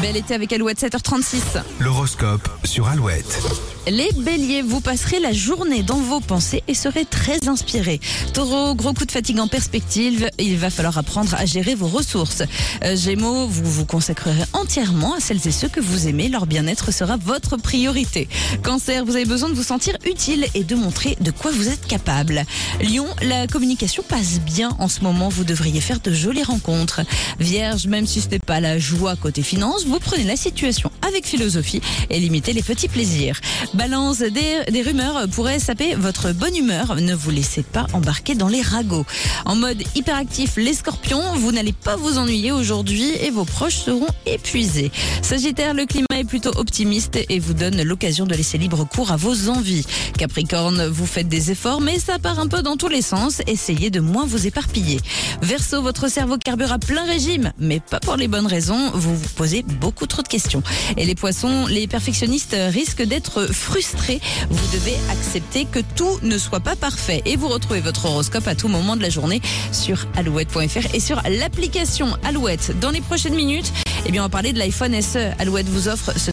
Bel été avec Alouette 7h36. L'horoscope sur Alouette. Les béliers, vous passerez la journée dans vos pensées et serez très inspirés. Taureau, gros coup de fatigue en perspective, il va falloir apprendre à gérer vos ressources. Euh, Gémeaux, vous vous consacrerez entièrement à celles et ceux que vous aimez, leur bien-être sera votre priorité. Cancer, vous avez besoin de vous sentir utile et de montrer de quoi vous êtes capable. Lion, la communication passe bien en ce moment, vous devriez faire de jolies rencontres. Vierge, même si ce n'est pas la joie côté finance, vous prenez la situation avec philosophie et limitez les petits plaisirs. Balance, des, des rumeurs pourraient saper votre bonne humeur. Ne vous laissez pas embarquer dans les ragots. En mode hyperactif, les scorpions, vous n'allez pas vous ennuyer aujourd'hui et vos proches seront épuisés. Sagittaire, le climat est plutôt optimiste et vous donne l'occasion de laisser libre cours à vos envies. Capricorne, vous faites des efforts, mais ça part un peu dans tous les sens. Essayez de moins vous éparpiller. Verseau, votre cerveau carbure à plein régime, mais pas pour les bonnes raisons. Vous vous posez beaucoup trop de questions. Et les poissons, les perfectionnistes risquent d'être frustrés. Vous devez accepter que tout ne soit pas parfait. Et vous retrouvez votre horoscope à tout moment de la journée sur alouette.fr et sur l'application Alouette. Dans les prochaines minutes, eh bien, on va parler de l'iPhone SE. Alouette vous offre ce